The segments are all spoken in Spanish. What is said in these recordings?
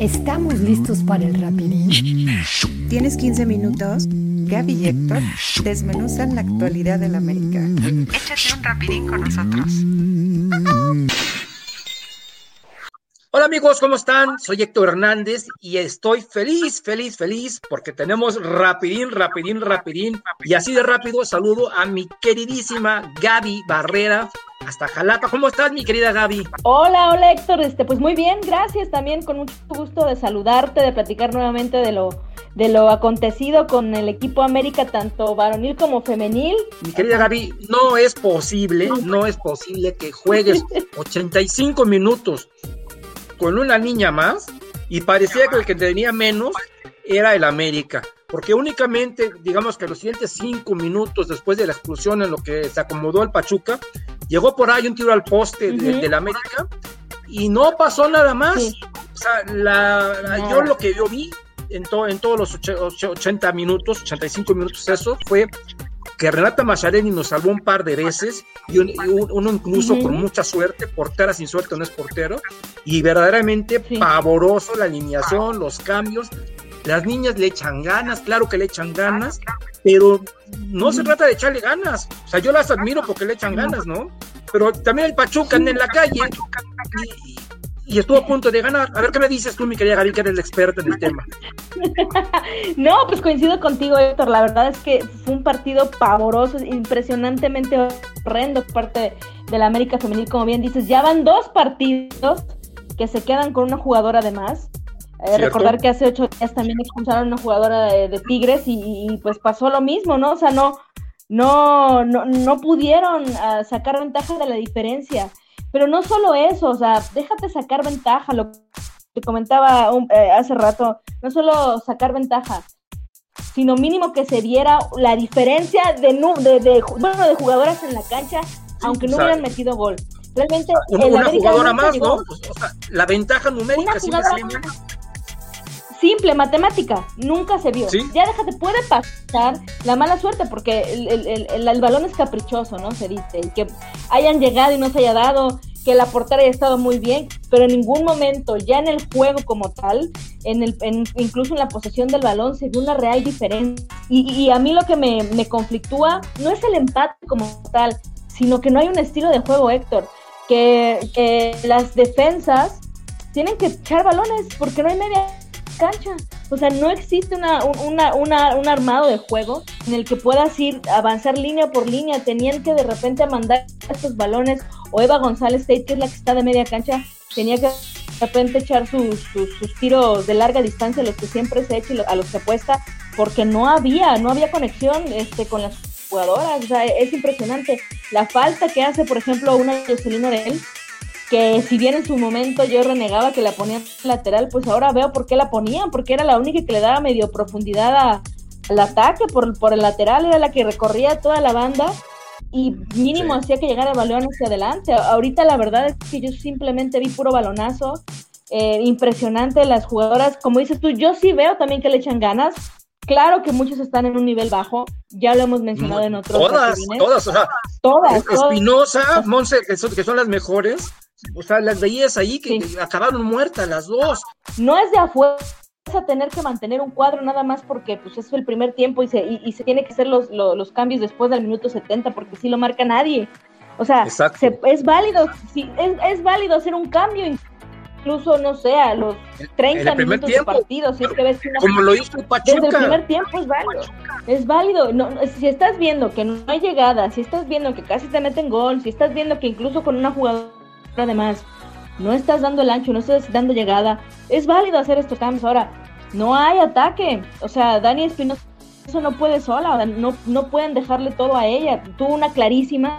¿Estamos listos para el rapidín? ¿Tienes 15 minutos? Gaby y Héctor desmenuzan la actualidad del América. Échate un rapidín con nosotros. Amigos, ¿cómo están? Soy Héctor Hernández y estoy feliz, feliz, feliz porque tenemos rapidín, rapidín, rapidín. Y así de rápido saludo a mi queridísima Gaby Barrera, hasta Jalapa. ¿Cómo estás, mi querida Gaby? Hola, hola Héctor, este, pues muy bien, gracias también, con mucho gusto de saludarte, de platicar nuevamente de lo, de lo acontecido con el equipo América, tanto varonil como femenil. Mi querida Gaby, no es posible, no es posible que juegues 85 minutos con una niña más y parecía que el que tenía menos era el América porque únicamente, digamos que los siguientes cinco minutos después de la expulsión en lo que se acomodó el Pachuca, llegó por ahí un tiro al poste de, la América y no pasó nada más. O sea, la, yo lo que yo vi en, en todos los 80 minutos, 85 minutos, eso fue que Renata Machareni nos salvó un par de veces y uno incluso con mucha suerte, portera sin suerte no es portero, y verdaderamente pavoroso la alineación, los cambios, las niñas le echan ganas, claro que le echan ganas, pero no se trata de echarle ganas. O sea, yo las admiro porque le echan ganas, ¿no? Pero también el Pachuca anda en la calle y, estuvo a punto de ganar. A ver qué me dices tú, mi querida Gaby, que eres la experta en el tema. no, pues coincido contigo, Héctor. La verdad es que fue un partido pavoroso, impresionantemente horrendo por parte de la América Femenil, como bien dices. Ya van dos partidos que se quedan con una jugadora de más. Eh, recordar que hace ocho días también expulsaron a una jugadora de, Tigres y, pues pasó lo mismo, ¿no? O sea, no, no, no, no pudieron ah, sacar ventaja de la diferencia. Pero no solo eso, o sea, déjate sacar ventaja, lo que comentaba eh, hace rato, no solo sacar ventaja, sino mínimo que se viera la diferencia de, de, de, bueno, de jugadoras en la cancha, aunque no hubieran metido gol. Realmente, una, jugadora más, ¿no? o sea, la ventaja numérica siempre simple, matemática, nunca se vio. Ya déjate, puede pasar la mala suerte, porque el, balón es caprichoso, ¿no? Se dice, que hayan llegado y no se haya dado, que la portera haya estado muy bien, pero en ningún momento, ya en el juego como tal, en el, incluso en la posesión del balón, se vio una real diferencia. Y, a mí lo que me, me conflictúa no es el empate como tal, sino que no hay un estilo de juego, Héctor, que, que las defensas tienen que echar balones porque no hay media cancha. O sea, no existe una, una, una, un armado de juego en el que puedas ir, avanzar línea por línea. Tenían que de repente mandar estos balones, o Eva González Tate, que es la que está de media cancha, tenía que de repente echar sus, sus, tiros de larga distancia, los que siempre se echa y a los que apuesta, porque no había, no había conexión este, con las jugadoras. O sea, es impresionante. La falta que hace, por ejemplo, una Jocelyn él que si bien en su momento yo renegaba que la ponían lateral, pues ahora veo por qué la ponían, porque era la única que le daba medio profundidad al ataque por, por el lateral, era la que recorría toda la banda y mínimo hacía que llegara el balón hacia adelante. Ahorita la verdad es que yo simplemente vi puro balonazo, eh, impresionante las jugadoras, como dices tú, yo sí veo también que le echan ganas. Claro que muchos están en un nivel bajo, ya lo hemos mencionado en otros. Todas, todas, o sea, todas. Espinosa, Monse, que que son las mejores, o sea, las veías ahí que acabaron muertas las dos. No es de afuera a tener que mantener un cuadro nada más porque pues es el primer tiempo y se, y, se tiene que hacer los, los, cambios después del minuto 70 porque si lo marca nadie. O sea, es válido, sí, es, es, válido hacer un cambio incluso, no sé, a los 30 minutos de partido. Si es que ves como lo hizo Pachuca. Desde el primer tiempo es válido. Es válido. No, si estás viendo que no hay llegada, si estás viendo que casi te meten gol, si estás viendo que incluso con una jugadora además, no estás dando el ancho, no estás dando llegada, es válido hacer estos cambios. Ahora, no hay ataque, o sea, Dani Espinosa eso no puede sola, no, no pueden dejarle todo a ella. Tuvo una clarísima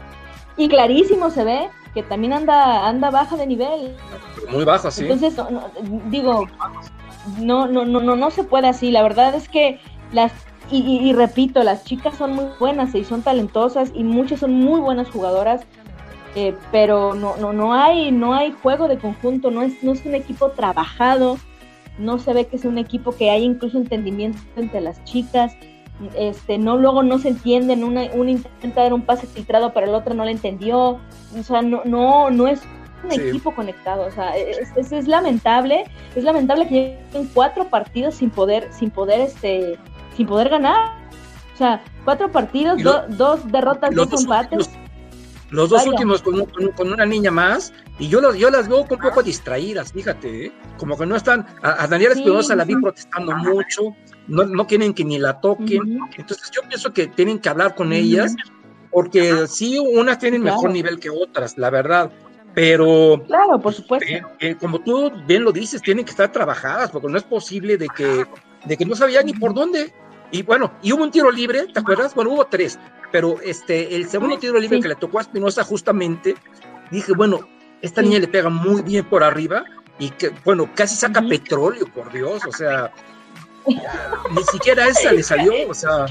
y clarísimo se ve que también anda anda baja de nivel. Muy baja, sí. Entonces, digo, no, no, no, no, no se puede así. La verdad es que las y, y, repito, las chicas son muy buenas y son talentosas y muchas son muy buenas jugadoras. Eh, pero no, no, no, hay, no hay juego de conjunto, no es, no es un equipo trabajado, no se ve que es un equipo que hay incluso entendimiento entre las chicas, este, no luego no se entienden, una, una intenta dar un pase filtrado para el otro no le entendió, o sea, no, no, no es un equipo conectado, o sea, es, es, lamentable, es lamentable que lleguen cuatro partidos sin poder, sin poder, este, sin poder ganar. O sea, cuatro partidos, dos derrotas, dos empates. Los dos últimos con, una niña más, y yo, los, yo las veo un poco distraídas, fíjate, ¿eh? como que no están. A, Daniela Espinosa la vi protestando mucho, no, no, quieren que ni la toquen. Entonces, yo pienso que tienen que hablar con ellas, porque sí, unas tienen mejor nivel que otras, la verdad. Pero, claro, por supuesto. Eh, eh, como tú bien lo dices, tienen que estar trabajadas, porque no es posible de que, de que no sabía ni por dónde. Y bueno, y hubo un tiro libre, ¿te acuerdas? Bueno, hubo tres, pero este, el segundo tiro libre que le tocó a Espinosa justamente, dije, bueno, esta niña le pega muy bien por arriba y que, bueno, casi saca petróleo, por Dios, o sea, ni siquiera esa le salió, o sea.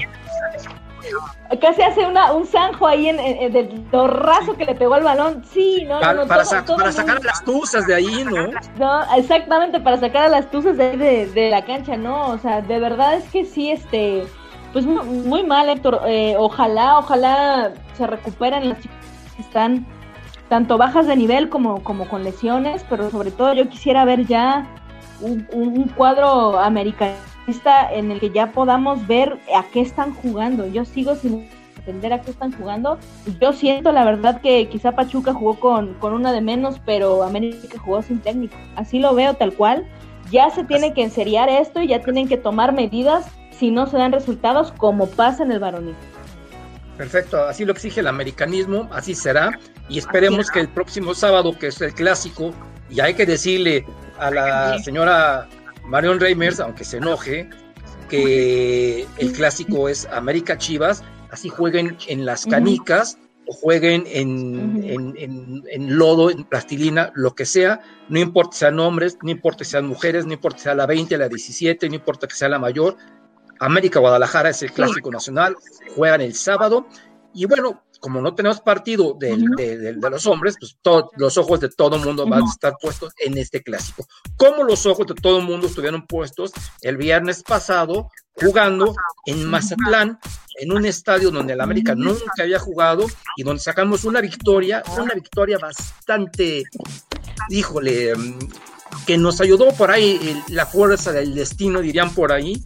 Casi hace una, un zanjo ahí en, en, del torrazo que le pegó al balón. Sí, no, para, para, sacar a las tuzas de ahí, ¿no? No, exactamente, para sacar a las tuzas de, de, de la cancha, ¿no? O sea, de verdad es que sí, este, pues muy mal, Héctor. Eh, ojalá, ojalá se recuperen las chicas que están tanto bajas de nivel como, como con lesiones, pero sobre todo yo quisiera ver ya un, un cuadro americanista en el que ya podamos ver a qué están jugando. Yo sigo sin entender a qué están jugando. Yo siento la verdad que quizá Pachuca jugó con, con una de menos, pero América jugó sin técnico. Así lo veo tal cual. Ya se tiene que enseriar esto y ya tienen que tomar medidas si no se dan resultados como pasa en el varonil. Perfecto, así lo exige el americanismo, así será, y esperemos que el próximo sábado, que es el clásico, y hay que decirle a la señora Marion Reimers, aunque se enoje, que el clásico es América Chivas, así jueguen en las canicas o jueguen en, en, en, lodo, en plastilina, lo que sea, no importa sean hombres, no importa sean mujeres, no importa sea la 20, la 17, no importa que sea la mayor, América Guadalajara es el clásico nacional, juegan el sábado. Y bueno, como no tenemos partido de, los hombres, pues los ojos de todo el mundo van a estar puestos en este clásico. Como los ojos de todo el mundo estuvieron puestos el viernes pasado jugando en Mazatlán, en un estadio donde el América nunca había jugado y donde sacamos una victoria, una victoria bastante, híjole, mm, que nos ayudó por ahí la fuerza del destino, dirían por ahí,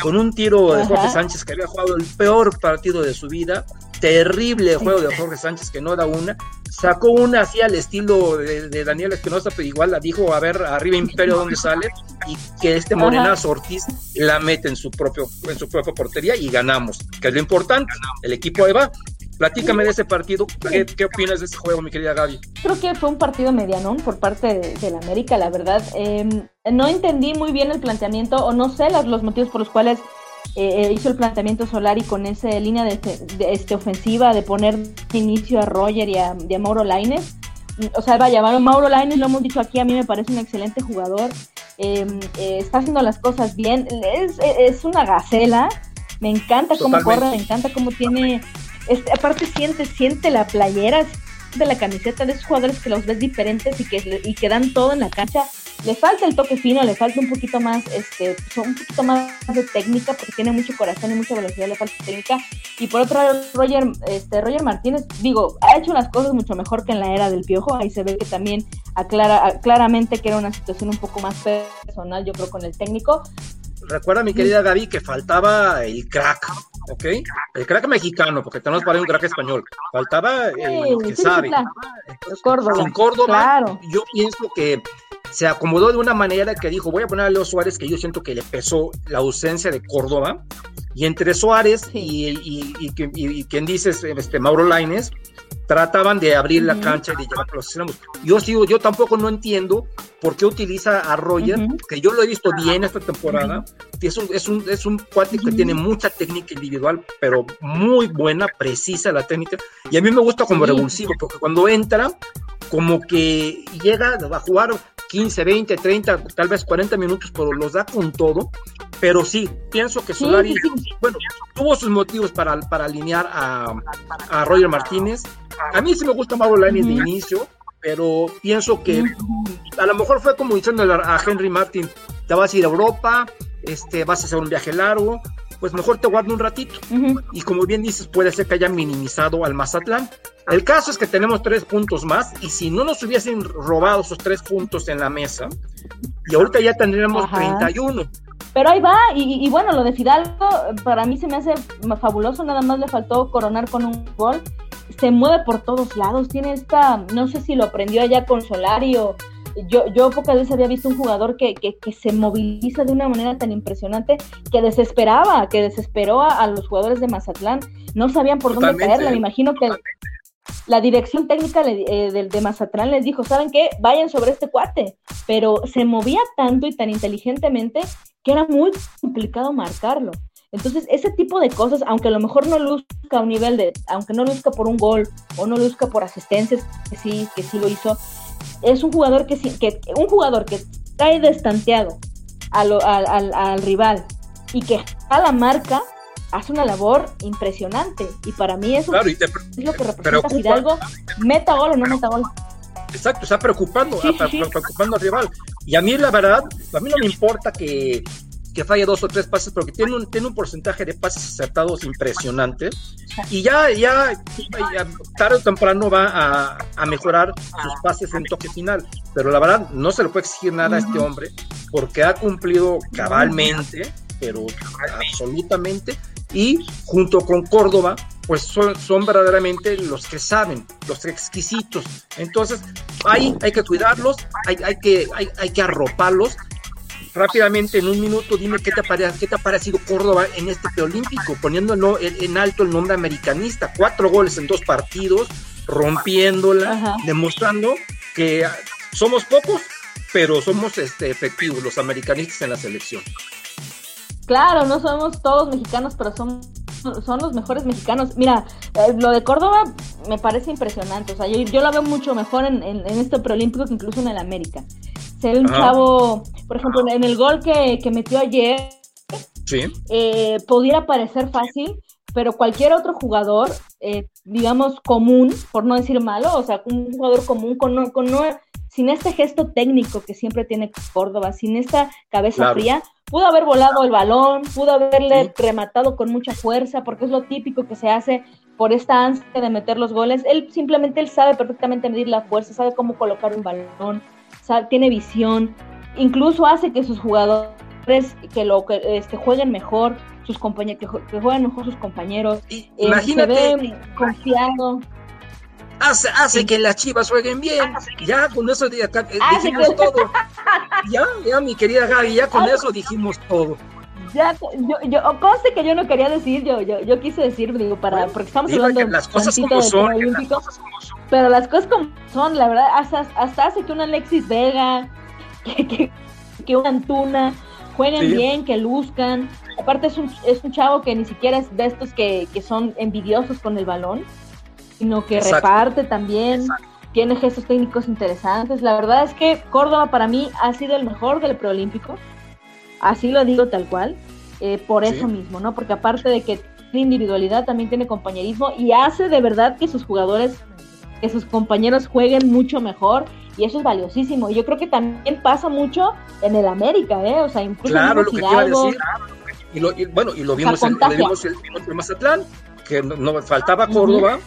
con un tiro de Jorge Sánchez que había jugado el peor partido de su vida, terrible juego de Jorge Sánchez que no da una, sacó una así al estilo de, Daniel Espinosa, pero igual la dijo, a ver, arriba Imperio donde sale, y que este Morenazo Ortiz la mete en su propio, en su propia portería y ganamos, que es lo importante, el equipo Eva Platícame de ese partido. ¿Qué, opinas de ese juego, mi querida Gaby? Creo que fue un partido medianón por parte de, la América, la verdad. Em, no entendí muy bien el planteamiento, o no sé los, motivos por los cuales eh, eh, hizo el planteamiento Solari con esa línea de, este, ofensiva de poner inicio a Roger y a, Mauro Laines. O sea, vaya, Mauro Laines, lo hemos dicho aquí, a mí me parece un excelente jugador. Em, eh, está haciendo las cosas bien. Es, es una gacela. Me encanta cómo corre, me encanta cómo tiene este, aparte siente, siente la playera de la camiseta de esos jugadores que los ves diferentes y que, y que dan todo en la cancha. Le falta el toque fino, le falta un poquito más, este, un poquito más de técnica, porque tiene mucho corazón y mucha velocidad, le falta técnica. Y por otro lado, Roger, este, Roger Martínez, digo, ha hecho unas cosas mucho mejor que en la era del piojo. Ahí se ve que también aclara claramente que era una situación un poco más personal, yo creo, con el técnico recuerda, mi querida Gaby, que faltaba el crack, ¿ok? El crack mexicano, porque tenemos para un crack español. Faltaba el que sabe. Córdoba. Córdoba, yo pienso que se acomodó de una manera que dijo, voy a poner a Leo Suárez, que yo siento que le pesó la ausencia de Córdoba, y entre Suárez y, y, quien dices, este, Mauro Laines, trataban de abrir la cancha y de llevar a los extremos. Yo sigo, yo tampoco no entiendo por qué utiliza a Roger, que yo lo he visto bien esta temporada, es un, es un, es un cuate que tiene mucha técnica individual, pero muy buena, precisa la técnica, y a mí me gusta como revulsivo, porque cuando entra, como que llega a jugar 15, 20, 30, tal vez 40 minutos, pero los da con todo. Pero sí, pienso que Solari, bueno, tuvo sus motivos para, para alinear a, a Roger Martínez. A mí sí me gusta Mauro Lainez de inicio, pero pienso que a lo mejor fue como diciendo a Henry Martin, te vas a ir a Europa, este, vas a hacer un viaje largo, pues mejor te guardo un ratito. Y como bien dices, puede ser que haya minimizado al Mazatlán, El caso es que tenemos tres puntos más y si no nos hubiesen robado esos tres puntos en la mesa, y ahorita ya tendríamos 31. Pero ahí va, y, bueno, lo de Fidalgo para mí se me hace fabuloso, nada más le faltó coronar con un gol. Se mueve por todos lados, tiene esta, no sé si lo aprendió allá con Solari o, yo, yo pocas veces había visto un jugador que, que, se moviliza de una manera tan impresionante que desesperaba, que desesperó a, los jugadores de Mazatlán. No sabían por dónde caerle. Me imagino que la dirección técnica eh, del de Mazatlán les dijo, ¿saben qué? Vayan sobre este cuate. Pero se movía tanto y tan inteligentemente que era muy complicado marcarlo. Entonces, ese tipo de cosas, aunque a lo mejor no luzca a un nivel de, aunque no luzca por un gol o no luzca por asistencias, que sí, que sí lo hizo, es un jugador que, que un jugador que trae destanteado al, al, rival y que a la marca hace una labor impresionante. Y para mí eso es lo que representa Fidalgo meta gol o no meta gol exacto está preocupando preocupando al rival. Y a mí la verdad a mí no me importa que que falla dos o tres pases, pero que tiene un, tiene un porcentaje de pases acertados impresionante. Y ya, ya, tarde o temprano va a, a, mejorar sus pases en toque final. Pero la verdad, no se le puede exigir nada a este hombre, porque ha cumplido cabalmente, pero absolutamente. Y junto con Córdoba, pues son, son, verdaderamente los que saben, los exquisitos. Entonces, ahí hay que cuidarlos, hay, hay, que, hay, hay que arroparlos rápidamente, en un minuto, dime qué te, qué te ha parecido Córdoba en este preolímpico, poniéndolo en, alto el nombre americanista. Cuatro goles en dos partidos, rompiéndola, demostrando que somos pocos, pero somos este, efectivos los americanistas en la selección. Claro, no somos todos mexicanos, pero son, son los mejores mexicanos. Mira, eh, lo de Córdoba me parece impresionante. O sea, yo, yo lo veo mucho mejor en, en, en este preolímpico que incluso en el América se ve un chavo, por ejemplo, en el gol que, metió ayer, sí. eh, pudiera parecer fácil, pero cualquier otro jugador, eh, digamos, común, por no decir malo, o sea, un jugador común con, con no, sin este gesto técnico que siempre tiene Córdoba, sin esta cabeza fría, pudo haber volado el balón, pudo haberle rematado con mucha fuerza, porque es lo típico que se hace por esta ansia de meter los goles. Él simplemente él sabe perfectamente medir la fuerza, sabe cómo colocar un balón, tiene visión, incluso hace que sus jugadores que lo que este, jueguen mejor, sus compañeros que, jueguen mejor sus compañeros, eh, Imagínate, se ve confiado. Hace, hace que las chivas jueguen bien. Ya con eso ya, eh, dijimos todo. Ya, ya, mi querida Gaby, ya con eso dijimos todo. Ya, yo, yo, conste que yo no quería decir, yo, yo, yo quise decir, digo, para, porque estamos hablando las cosas como son, pero las cosas como son, la verdad, hasta, hasta hace que un Alexis Vega, que, que, que una Antuna jueguen bien, que luzcan. Aparte es un, es un chavo que ni siquiera es de estos que, que son envidiosos con el balón, sino que reparte también. Tiene gestos técnicos interesantes. La verdad es que Córdoba para mí ha sido el mejor del preolímpico Así lo digo tal cual, eh, por eso mismo, ¿no? Porque aparte de que tiene individualidad, también tiene compañerismo y hace de verdad que sus jugadores, que sus compañeros jueguen mucho mejor y eso es valiosísimo. Y yo creo que también pasa mucho en el América, ¿eh? O sea, incluso claro, lo que quiero decir. Y, lo, bueno, y lo vimos, en, lo vimos en, Mazatlán, que no, faltaba Córdoba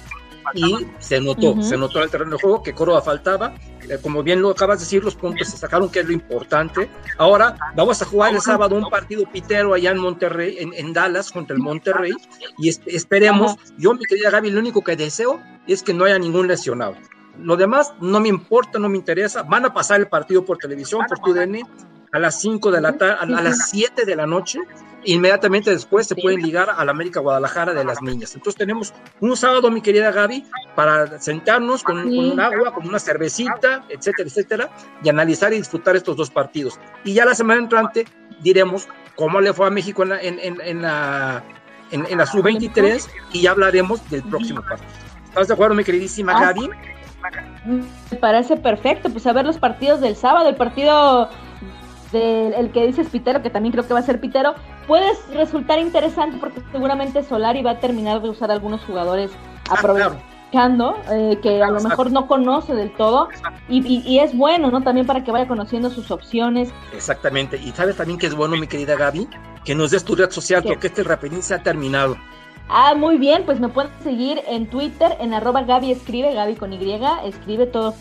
y se notó, se notó en el terreno de juego que Córdoba faltaba. Eh, como bien lo acabas de decir, los puntos se sacaron, que es lo importante. Ahora vamos a jugar el sábado un partido pitero allá en Monterrey, en, Dallas, contra el Monterrey, y esperemos. Yo, mi querida Gaby, lo único que deseo es que no haya ningún lesionado. Lo demás no me importa, no me interesa. Van a pasar el partido por televisión, por TUDN, a las 5 de la tarde, a las 7 de la noche, inmediatamente después se pueden ligar a la América Guadalajara de las niñas. Entonces tenemos un sábado, mi querida Gaby, para sentarnos con, un agua, con una cervecita, etcétera, etcétera, y analizar y disfrutar estos dos partidos. Y ya la semana entrante diremos cómo le fue a México en la, en, la, en, la sub-23 y ya hablaremos del próximo partido. ¿Estás de acuerdo, mi queridísima ah, Gaby? Me parece perfecto, pues a ver los partidos del sábado, el partido del el que dices Pitero, que también creo que va a ser Pitero, puede resultar interesante porque seguramente Solari va a terminar de usar algunos jugadores ah, aprovechando, eh, que a lo mejor no conoce del todo, y, es bueno, ¿no? También para que vaya conociendo sus opciones. Exactamente, y sabes también que es bueno, mi querida Gaby, que nos des tu red social, porque este rapidín se ha terminado. Ah, muy bien, pues me pueden seguir en Twitter, en arroba Gaby escribe, Gaby con Y, escribe todo.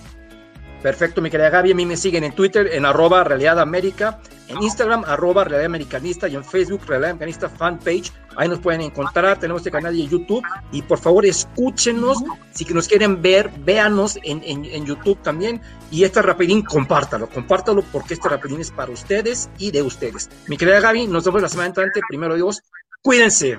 Perfecto, mi querida Gaby, a mí me siguen en Twitter, en arroba Realidad América, en Instagram, arroba Realidad Americanista y en Facebook, Realidad Americanista Fanpage. Ahí nos pueden encontrar, tenemos este canal de YouTube. Y por favor escúchenos, si nos quieren ver, véanos en, en, YouTube también. Y este rapidín compártalo, compártalo porque este rapidín es para ustedes y de ustedes. Mi querida Gaby, nos vemos la semana entrante, primero Dios, cuídense.